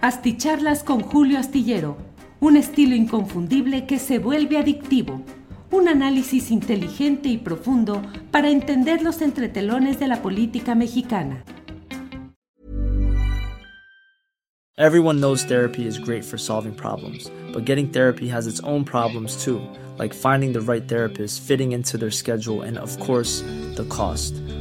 Asticharlas con Julio Astillero, un estilo inconfundible que se vuelve adictivo. Un análisis inteligente y profundo para entender los entretelones de la política mexicana. Everyone knows therapy is great for solving problems, but getting therapy has its own problems too, like finding the right therapist, fitting into their schedule, and of course, the cost.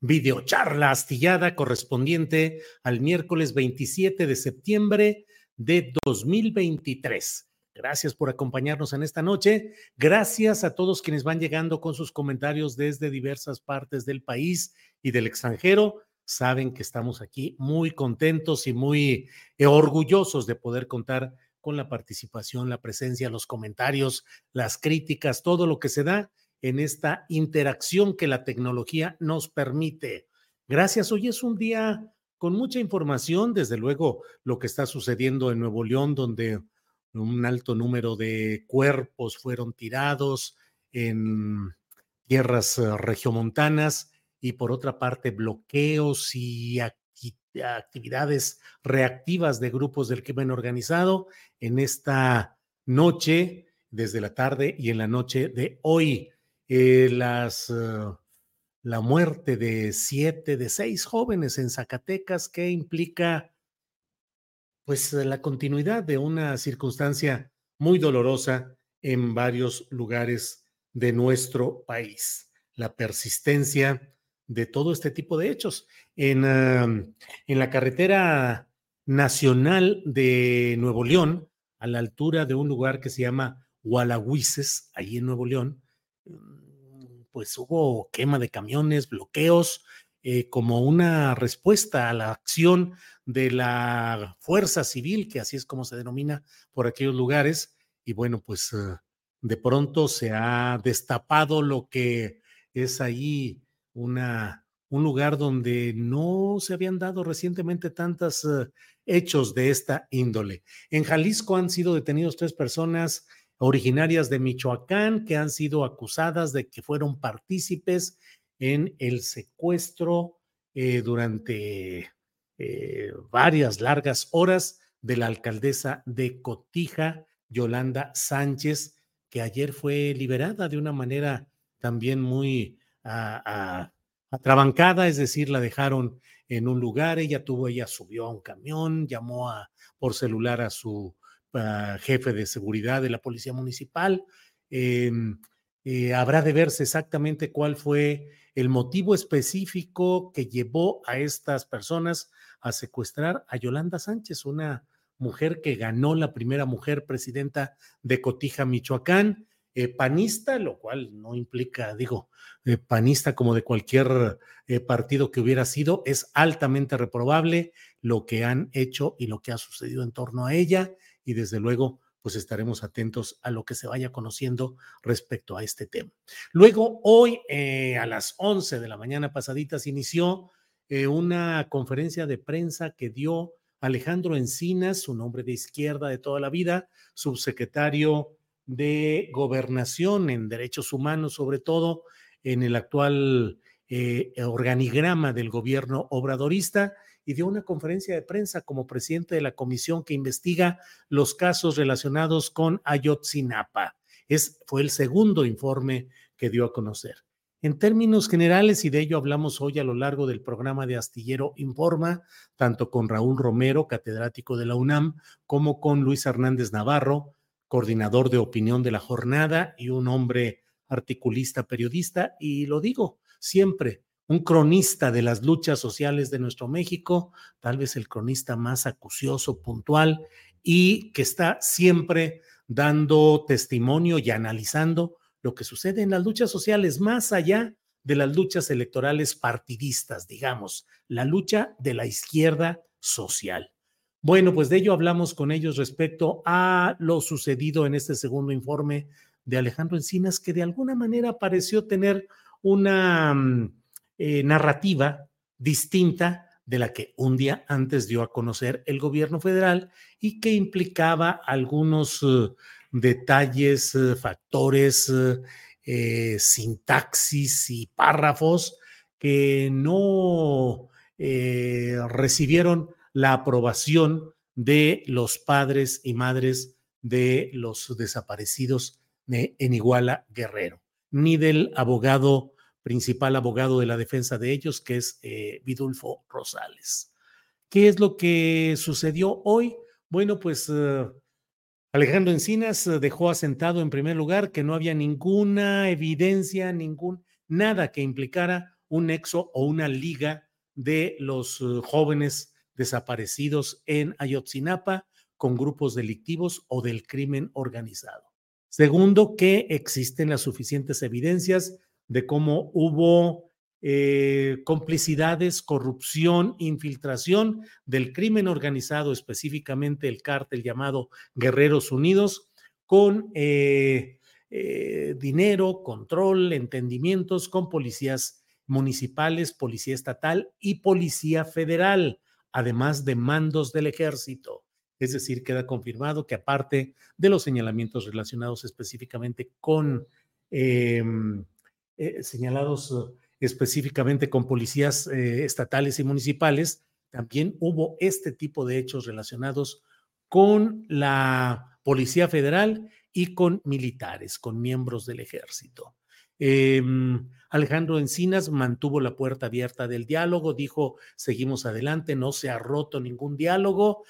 videocharla astillada correspondiente al miércoles 27 de septiembre de 2023. Gracias por acompañarnos en esta noche. Gracias a todos quienes van llegando con sus comentarios desde diversas partes del país y del extranjero. Saben que estamos aquí muy contentos y muy orgullosos de poder contar con la participación, la presencia, los comentarios, las críticas, todo lo que se da en esta interacción que la tecnología nos permite. Gracias. Hoy es un día con mucha información, desde luego lo que está sucediendo en Nuevo León, donde un alto número de cuerpos fueron tirados en tierras eh, regiomontanas y por otra parte bloqueos y actividades reactivas de grupos del crimen organizado en esta noche, desde la tarde y en la noche de hoy. Eh, las, eh, la muerte de siete, de seis jóvenes en Zacatecas, que implica pues la continuidad de una circunstancia muy dolorosa en varios lugares de nuestro país. La persistencia de todo este tipo de hechos. En, en la carretera nacional de Nuevo León, a la altura de un lugar que se llama Gualahuises, ahí en Nuevo León, pues hubo quema de camiones, bloqueos, eh, como una respuesta a la acción de la fuerza civil, que así es como se denomina por aquellos lugares. Y bueno, pues eh, de pronto se ha destapado lo que es ahí una, un lugar donde no se habían dado recientemente tantos eh, hechos de esta índole. En Jalisco han sido detenidos tres personas originarias de Michoacán que han sido acusadas de que fueron partícipes en el secuestro eh, durante eh, varias largas horas de la alcaldesa de Cotija, Yolanda Sánchez, que ayer fue liberada de una manera también muy atrabancada, es decir, la dejaron en un lugar, ella tuvo, ella subió a un camión, llamó a, por celular a su jefe de seguridad de la Policía Municipal. Em, eh, habrá de verse exactamente cuál fue el motivo específico que llevó a estas personas a secuestrar a Yolanda Sánchez, una mujer que ganó la primera mujer presidenta de Cotija, Michoacán, eh, panista, lo cual no implica, digo, eh, panista como de cualquier partido que hubiera sido, es altamente reprobable lo que han hecho y lo que ha sucedido en torno a ella y desde luego pues estaremos atentos a lo que se vaya conociendo respecto a este tema. Luego, hoy eh, a las 11 de la mañana pasaditas inició eh, una conferencia de prensa que dio Alejandro Encinas, su nombre de izquierda de toda la vida, subsecretario de Gobernación en Derechos Humanos, sobre todo en el actual eh, organigrama del gobierno obradorista y dio una conferencia de prensa como presidente de la comisión que investiga los casos relacionados con Ayotzinapa. Es, fue el segundo informe que dio a conocer. En términos generales, y de ello hablamos hoy a lo largo del programa de Astillero Informa, tanto con Raúl Romero, catedrático de la UNAM, como con Luis Hernández Navarro, coordinador de opinión de la jornada y un hombre articulista, periodista, y lo digo siempre, un cronista de las luchas sociales de nuestro México, tal vez el cronista más acucioso, puntual y que está siempre dando testimonio y analizando lo que sucede en las luchas sociales, más allá de las luchas electorales partidistas, digamos, la lucha de la izquierda social. Bueno, pues de ello hablamos con ellos respecto a lo sucedido en este segundo informe de Alejandro Encinas, que de alguna manera pareció tener una mm, eh, narrativa distinta de la que un día antes dio a conocer el gobierno federal y que implicaba algunos eh, detalles, eh, factores, sintaxis y párrafos que no recibieron la aprobación de los padres y madres de los desaparecidos en Iguala Guerrero, ni del abogado principal abogado de la defensa de ellos, que es eh, Vidulfo Rosales. ¿Qué es lo que sucedió hoy? Bueno, pues eh, Alejandro Encinas eh, dejó asentado en primer lugar que no había ninguna evidencia, ningún, nada que implicara un nexo o una liga de los jóvenes desaparecidos en Ayotzinapa con grupos delictivos o del crimen organizado. Segundo, que existen las suficientes evidencias de cómo hubo eh, complicidades, corrupción, infiltración del crimen organizado, específicamente el cártel llamado Guerreros Unidos, con eh, eh, dinero, control, entendimientos con policías municipales, policía estatal y policía federal, además de mandos del ejército. Es decir, queda confirmado que aparte de los señalamientos relacionados específicamente con em, eh, señalados eh, específicamente con policías eh, estatales y municipales, también hubo este tipo de hechos relacionados con la Policía Federal y con militares, con miembros del ejército. Em, Alejandro Encinas mantuvo la puerta abierta del diálogo, dijo, seguimos adelante, no se ha roto ningún diálogo.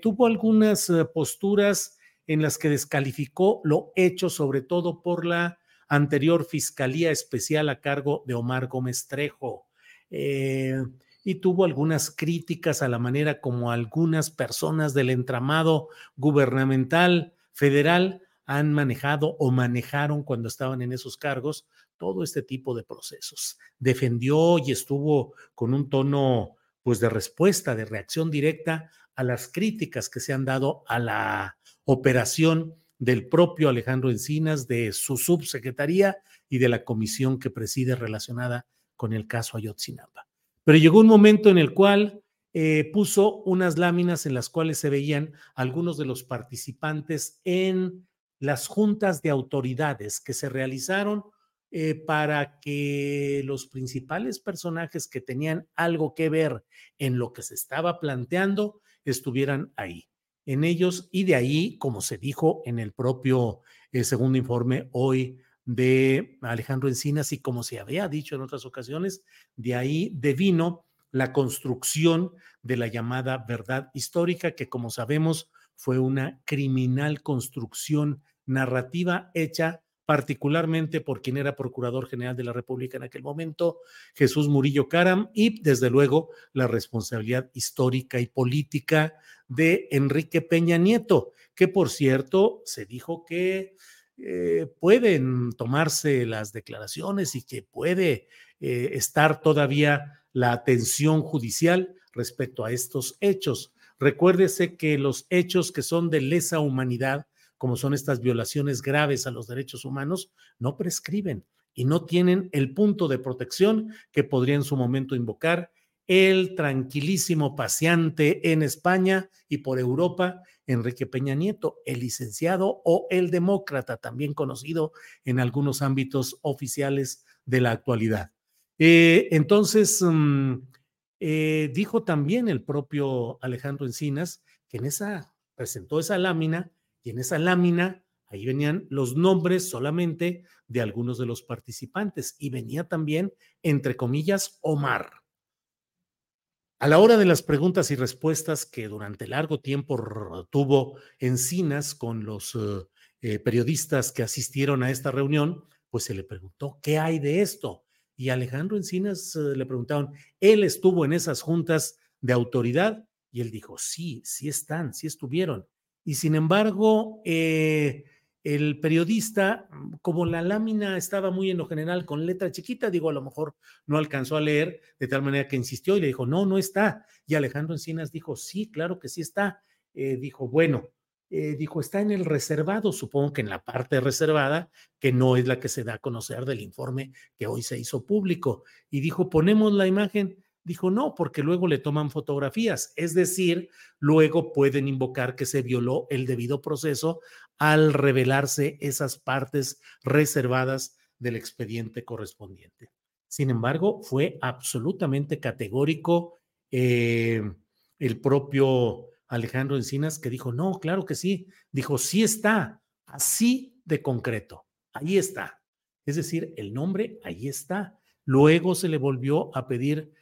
tuvo algunas posturas en las que descalificó lo hecho, sobre todo por la anterior Fiscalía Especial a cargo de Omar Gómez Trejo. Eh, y tuvo algunas críticas a la manera como algunas personas del entramado gubernamental federal han manejado o manejaron cuando estaban en esos cargos todo este tipo de procesos. Defendió y estuvo con un tono pues de respuesta, de reacción directa a las críticas que se han dado a la operación del propio Alejandro Encinas, de su subsecretaría y de la comisión que preside relacionada con el caso Ayotzinapa. Pero llegó un momento en el cual eh, puso unas láminas en las cuales se veían algunos de los participantes en las juntas de autoridades que se realizaron eh, para que los principales personajes que tenían algo que ver en lo que se estaba planteando estuvieran ahí en ellos y de ahí, como se dijo en el propio eh, segundo informe hoy de Alejandro Encinas y como se había dicho en otras ocasiones, de ahí devino la construcción de la llamada verdad histórica, que como sabemos fue una criminal construcción narrativa hecha particularmente por quien era Procurador General de la República en aquel momento, Jesús Murillo Caram, y desde luego la responsabilidad histórica y política de Enrique Peña Nieto, que por cierto se dijo que eh, pueden tomarse las declaraciones y que puede eh, estar todavía la atención judicial respecto a estos hechos. Recuérdese que los hechos que son de lesa humanidad, como son estas violaciones graves a los derechos humanos, no prescriben y no tienen el punto de protección que podría en su momento invocar el tranquilísimo paseante en España y por Europa, Enrique Peña Nieto, el licenciado o el demócrata, también conocido en algunos ámbitos oficiales de la actualidad. Eh, entonces, mm, eh, dijo también el propio Alejandro Encinas que en esa presentó esa lámina y en esa lámina Ahí venían los nombres solamente de algunos de los participantes y venía también, entre comillas, Omar. A la hora de las preguntas y respuestas que durante largo tiempo tuvo Encinas con los eh, eh, periodistas que asistieron a esta reunión, pues se le preguntó, ¿qué hay de esto? Y Alejandro Encinas eh, le preguntaron, ¿él estuvo en esas juntas de autoridad? Y él dijo, sí, sí están, sí estuvieron. Y sin embargo, el periodista, mm, como la lámina estaba muy en lo general con letra chiquita, digo, a lo mejor no alcanzó a leer, de tal manera que insistió y le dijo, no, no está. Y Alejandro Encinas dijo, sí, claro que sí está. Eh, dijo, bueno, eh, dijo, está en el reservado, supongo que en la parte reservada, que no es la que se da a conocer del informe que hoy se hizo público. Y dijo, ponemos la imagen. Dijo, no, porque luego le toman fotografías, es decir, luego pueden invocar que se violó el debido proceso al revelarse esas partes reservadas del expediente correspondiente. Sin embargo, fue absolutamente categórico eh, el propio Alejandro Encinas que dijo, no, claro que sí. Dijo, sí está, así de concreto, ahí está. Es decir, el nombre ahí está. Luego se le volvió a pedir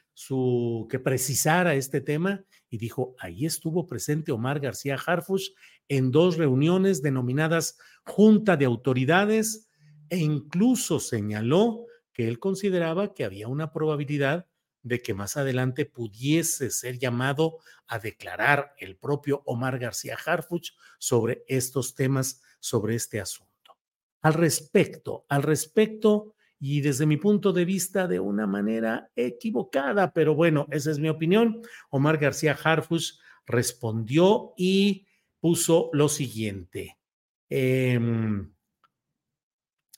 que precisara este tema y dijo, ahí estuvo presente Omar García Harfush en dos reuniones denominadas Junta de Autoridades e incluso señaló que él consideraba que había una probabilidad de que más adelante pudiese ser llamado a declarar el propio Omar García Harfuch sobre estos temas, sobre este asunto. Al respecto, al respecto, y desde mi punto de vista de una manera equivocada, pero bueno, esa es mi opinión. Omar García Harfus respondió y puso lo siguiente. Em,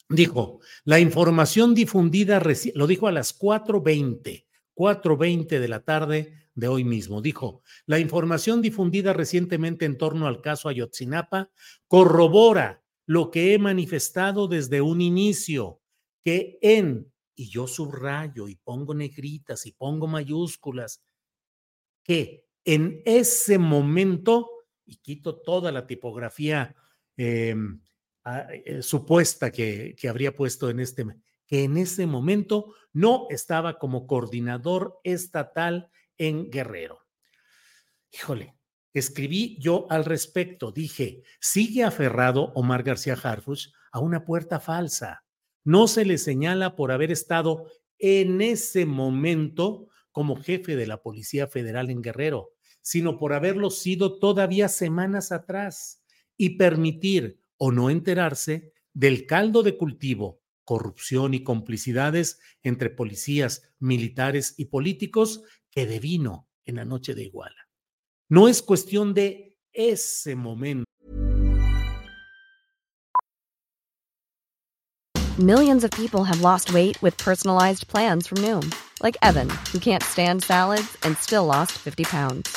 dijo, la información difundida, lo dijo a las 4.20, 4.20 de la tarde de hoy mismo. Dijo, la información difundida recientemente en torno al caso Ayotzinapa corrobora lo que he manifestado desde un inicio que en, y yo subrayo y pongo negritas y pongo mayúsculas, que en ese momento, y quito toda la tipografía em, eh, supuesta que, que habría puesto en este, que en ese momento no estaba como coordinador estatal en Guerrero. Híjole, escribí yo al respecto, dije, sigue aferrado Omar García Harfuch a una puerta falsa no se le señala por haber estado en ese momento como jefe de la Policía Federal en Guerrero, sino por haberlo sido todavía semanas atrás y permitir o no enterarse del caldo de cultivo, corrupción y complicidades entre policías, militares y políticos que devino en la noche de Iguala. No es cuestión de ese momento Millions of people have lost weight with personalized plans from Noom, like Evan, who can't stand salads and still lost 50 pounds.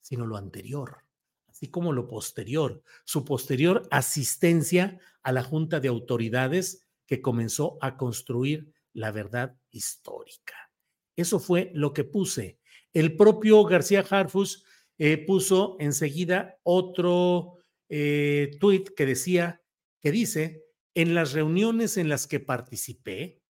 Sino lo anterior, así como lo posterior, su posterior asistencia a la Junta de Autoridades que comenzó a construir la verdad histórica. Eso fue lo que puse. El propio García Harfus eh, puso enseguida otro eh, tuit que decía, que dice, en las reuniones en las que participé,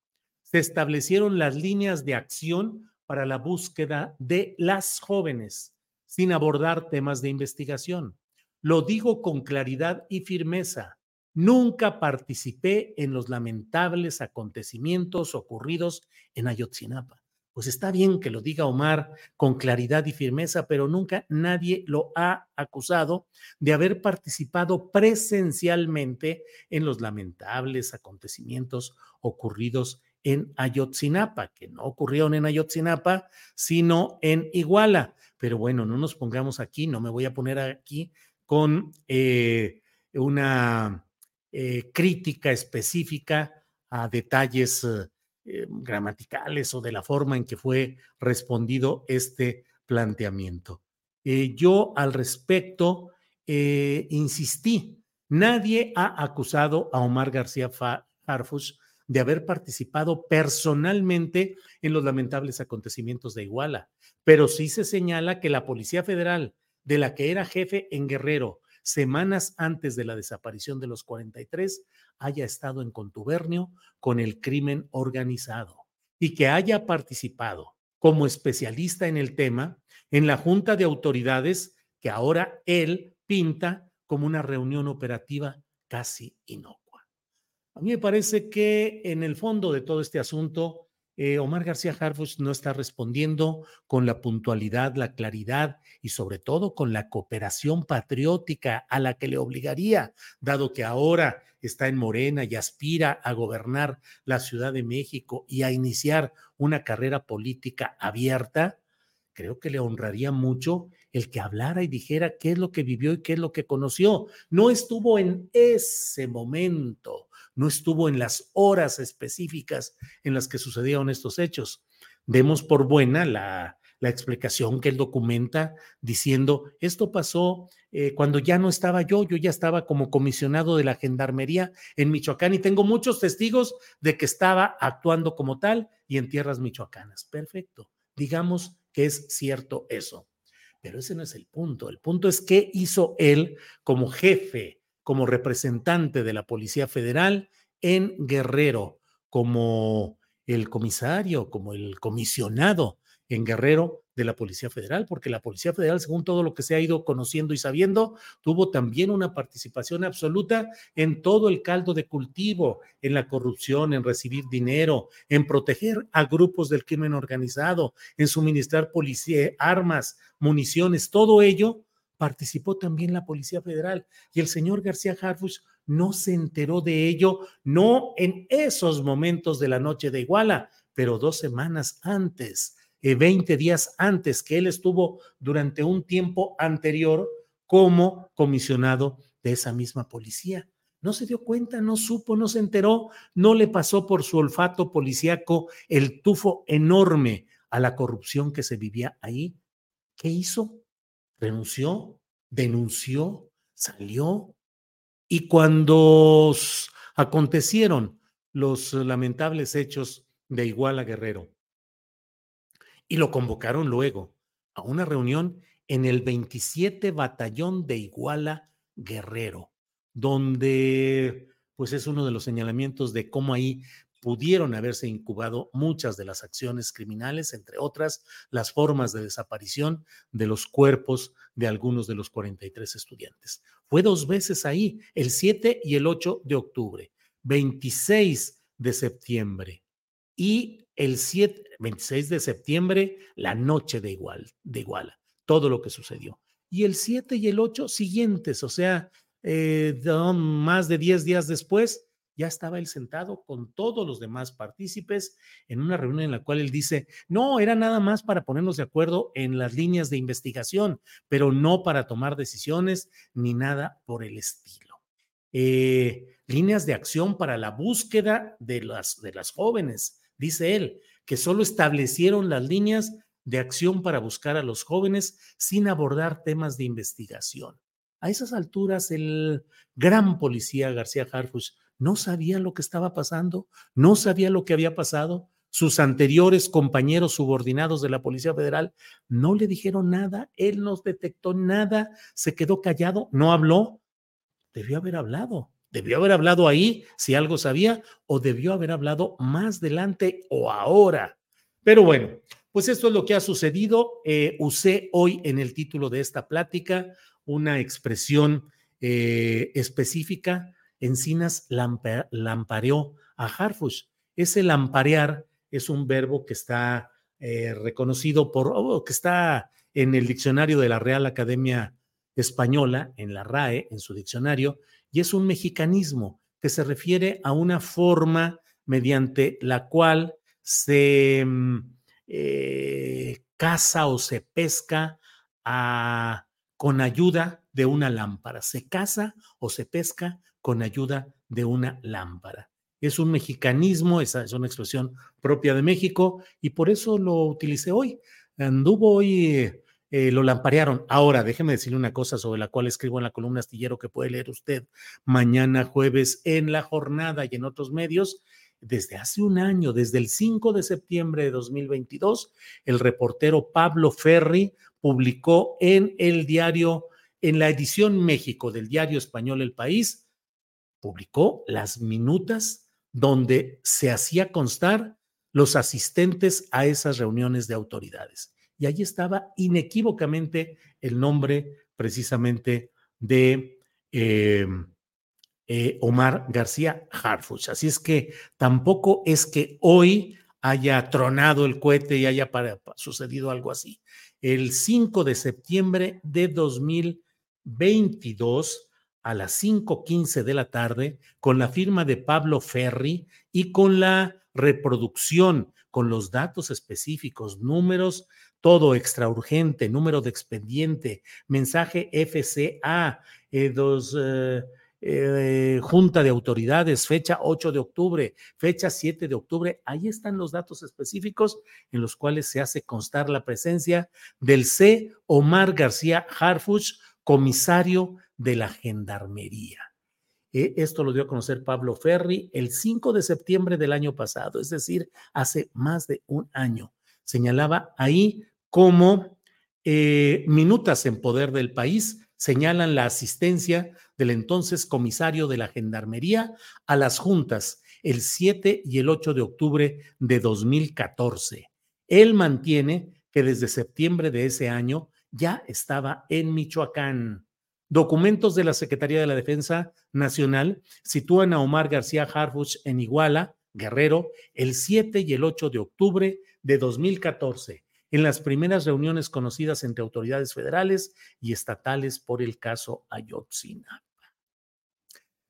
se establecieron las líneas de acción para la búsqueda de las jóvenes, sin abordar temas de investigación. Lo digo con claridad y firmeza. Nunca participé en los lamentables acontecimientos ocurridos en Ayotzinapa. Pues está bien que lo diga Omar con claridad y firmeza, pero nunca nadie lo ha acusado de haber participado presencialmente en los lamentables acontecimientos ocurridos en Ayotzinapa, que no ocurrieron en Ayotzinapa, sino en Iguala. Pero bueno, no nos pongamos aquí, no me voy a poner aquí con eh, una eh, crítica específica a detalles eh, gramaticales o de la forma en que fue respondido este planteamiento. yo al respecto insistí, nadie ha acusado a Omar García Harfus de haber participado personalmente en los lamentables acontecimientos de Iguala, pero sí se señala que la Policía Federal, de la que era jefe en Guerrero semanas antes de la desaparición de los 43, haya estado en contubernio con el crimen organizado y que haya participado como especialista en el tema en la Junta de Autoridades que ahora él pinta como una reunión operativa casi inocua. A mí me parece que en el fondo de todo este asunto, eh, Omar García Harfuch no está respondiendo con la puntualidad, la claridad y sobre todo con la cooperación patriótica a la que le obligaría, dado que ahora está en Morena y aspira a gobernar la Ciudad de México y a iniciar una carrera política abierta, creo que le honraría mucho el que hablara y dijera qué es lo que vivió y qué es lo que conoció. No estuvo en ese momento no estuvo en las horas específicas en las que sucedieron estos hechos. Demos por buena la, explicación que él documenta diciendo, esto pasó eh, cuando ya no estaba yo, yo ya estaba como comisionado de la Gendarmería en Michoacán y tengo muchos testigos de que estaba actuando como tal y en tierras michoacanas. Perfecto, digamos que es cierto eso. Pero ese no es el punto. El punto es qué hizo él como jefe como representante de la Policía Federal en Guerrero, como el comisario, como el comisionado en Guerrero de la Policía Federal, porque la Policía Federal, según todo lo que se ha ido conociendo y sabiendo, tuvo también una participación absoluta en todo el caldo de cultivo, en la corrupción, en recibir dinero, en proteger a grupos del crimen organizado, en suministrar policía, armas, municiones, todo ello participó también la Policía Federal y el señor García Harfuch no se enteró de ello, no en esos momentos de la noche de Iguala, pero dos semanas antes, eh, 20 días antes que él estuvo durante un tiempo anterior como comisionado de esa misma policía. No se dio cuenta, no supo, no se enteró, no le pasó por su olfato policíaco el tufo enorme a la corrupción que se vivía ahí. ¿Qué hizo? Renunció, denunció, salió. Y cuando acontecieron los lamentables hechos de Iguala Guerrero, y lo convocaron luego a una reunión en el 27 Batallón de Iguala Guerrero, donde pues es uno de los señalamientos de cómo ahí pudieron haberse incubado muchas de las acciones criminales, entre otras las formas de desaparición de los cuerpos de algunos de los 43 estudiantes. Fue dos veces ahí, el 7 y el 8 de octubre, 26 de septiembre y el 7, 26 de septiembre, la noche de, igual, de Iguala, todo lo que sucedió. Y el 7 y el 8 siguientes, o sea, eh, más de 10 días después, ya estaba él sentado con todos los demás partícipes en una reunión en la cual él dice, no, era nada más para ponernos de acuerdo en las líneas de investigación, pero no para tomar decisiones ni nada por el estilo. Eh, líneas de acción para la búsqueda de las, de las jóvenes, dice él, que solo establecieron las líneas de acción para buscar a los jóvenes sin abordar temas de investigación. A esas alturas, el gran policía García Harfuch no sabía lo que estaba pasando, no sabía lo que había pasado. Sus anteriores compañeros subordinados de la Policía Federal no le dijeron nada, él no detectó nada, se quedó callado, no habló. Debió haber hablado, debió haber hablado ahí si algo sabía o debió haber hablado más adelante o ahora. Pero bueno, pues esto es lo que ha sucedido. Eh, usé hoy en el título de esta plática una expresión eh, específica Encinas lampareó a Harfush. Ese lamparear es un verbo que está eh, reconocido por, o que está en el diccionario de la Real Academia Española, en la RAE, en su diccionario, y es un mexicanismo que se refiere a una forma mediante la cual se mm, eh, caza o se pesca con ayuda de una lámpara. Se caza o se pesca con ayuda de una lámpara. Es un mexicanismo, esa es una expresión propia de México y por eso lo utilicé hoy. Anduvo hoy, eh, lo lamparearon. Ahora, déjeme decirle una cosa sobre la cual escribo en la columna astillero que puede leer usted mañana jueves en la jornada y en otros medios desde hace un año, desde el 5 de septiembre de 2022, el reportero Pablo Ferri publicó en el diario, en la edición México del diario español El País, publicó las minutas donde se hacía constar los asistentes a esas reuniones de autoridades. Y allí estaba inequívocamente el nombre precisamente de eh, eh, Omar García Harfuch. Así es que tampoco es que hoy haya tronado el cohete y haya sucedido algo así. El 5 de septiembre de 2022 a las 5.15 de la tarde, con la firma de Pablo Ferri y con la reproducción, con los datos específicos, números, todo extra urgente, número de expediente, mensaje FCA, eh, dos... Eh, eh, Junta de Autoridades, fecha 8 de octubre, fecha 7 de octubre. Ahí están los datos específicos en los cuales se hace constar la presencia del C. Omar García Harfuch, comisario de la Gendarmería. Eh, esto lo dio a conocer Pablo Ferri el 5 de septiembre del año pasado, es decir, hace más de un año. Señalaba ahí como eh, minutas en poder del país señalan la asistencia del entonces comisario de la Gendarmería a las juntas el 7 y el 8 de octubre de 2014. Él mantiene que desde septiembre de ese año ya estaba en Michoacán. Documentos de la Secretaría de la Defensa Nacional sitúan a Omar García Harfuch en Iguala, Guerrero, el 7 y el 8 de octubre de 2014 en las primeras reuniones conocidas entre autoridades federales y estatales por el caso Ayotzinapa.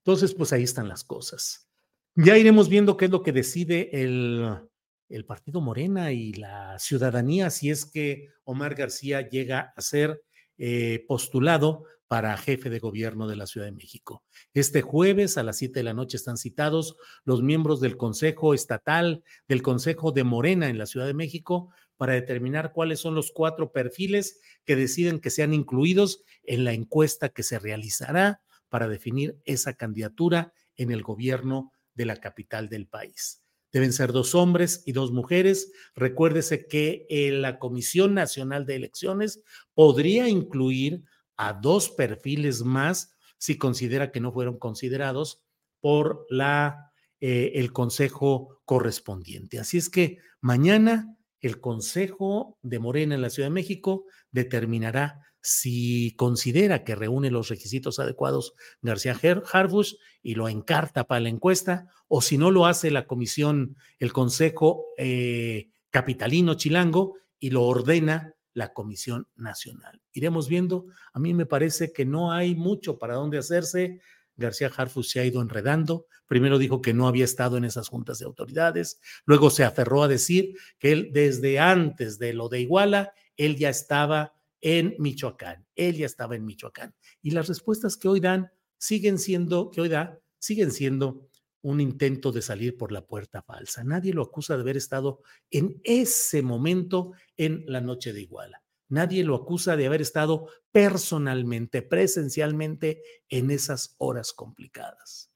Entonces, pues ahí están las cosas. Ya iremos viendo qué es lo que decide el, el partido Morena y la ciudadanía si es que Omar García llega a ser eh, postulado para jefe de gobierno de la Ciudad de México. Este jueves a las 7 de la noche están citados los miembros del Consejo Estatal, del Consejo de Morena en la Ciudad de México, para determinar cuáles son los cuatro perfiles que deciden que sean incluidos en la encuesta que se realizará para definir esa candidatura en el gobierno de la capital del país. Deben ser dos hombres y dos mujeres. Recuérdese que eh, la Comisión Nacional de Elecciones podría incluir a dos perfiles más si considera que no fueron considerados por la, eh, el consejo correspondiente. Así es que mañana el Consejo de Morena en la Ciudad de México determinará si considera que reúne los requisitos adecuados García Harbush y lo encarta para la encuesta, o si no lo hace la comisión, el Consejo eh, Capitalino Chilango y lo ordena la Comisión Nacional. Iremos viendo, a mí me parece que no hay mucho para dónde hacerse. García Harfus se ha ido enredando. Primero dijo que no había estado en esas juntas de autoridades. Luego se aferró a decir que él desde antes de lo de Iguala, él ya estaba en Michoacán. Él ya estaba en Michoacán. Y las respuestas que hoy dan siguen siendo, que hoy da, siguen siendo un intento de salir por la puerta falsa. Nadie lo acusa de haber estado en ese momento en la noche de Iguala. Nadie lo acusa de haber estado personalmente, presencialmente en esas horas complicadas.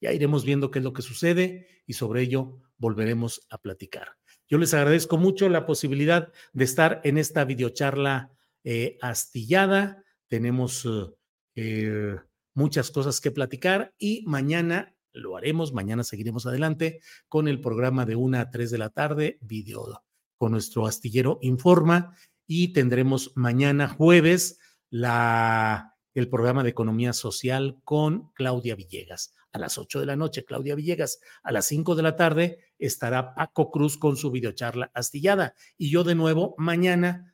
Ya iremos viendo qué es lo que sucede y sobre ello volveremos a platicar. Yo les agradezco mucho la posibilidad de estar en esta videocharla eh, astillada. Tenemos eh, eh, muchas cosas que platicar y mañana lo haremos. Mañana seguiremos adelante con el programa de una a tres de la tarde, video con nuestro astillero Informa y tendremos mañana jueves la el programa de economía social con Claudia Villegas. A las 8 de la noche, Claudia Villegas. A las 5 de la tarde estará Paco Cruz con su videocharla astillada. Y yo de nuevo mañana,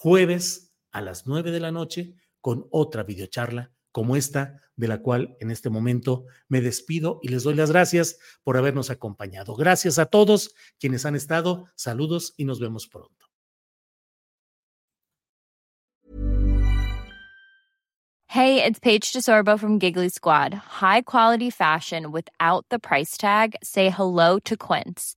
jueves, a las 9 de la noche, con otra videocharla como esta, de la cual en este momento me despido y les doy las gracias por habernos acompañado. Gracias a todos quienes han estado. Saludos y nos vemos pronto. Hey, it's Paige DeSorbo from Giggly Squad. High quality fashion without the price tag. Say hello to Quince.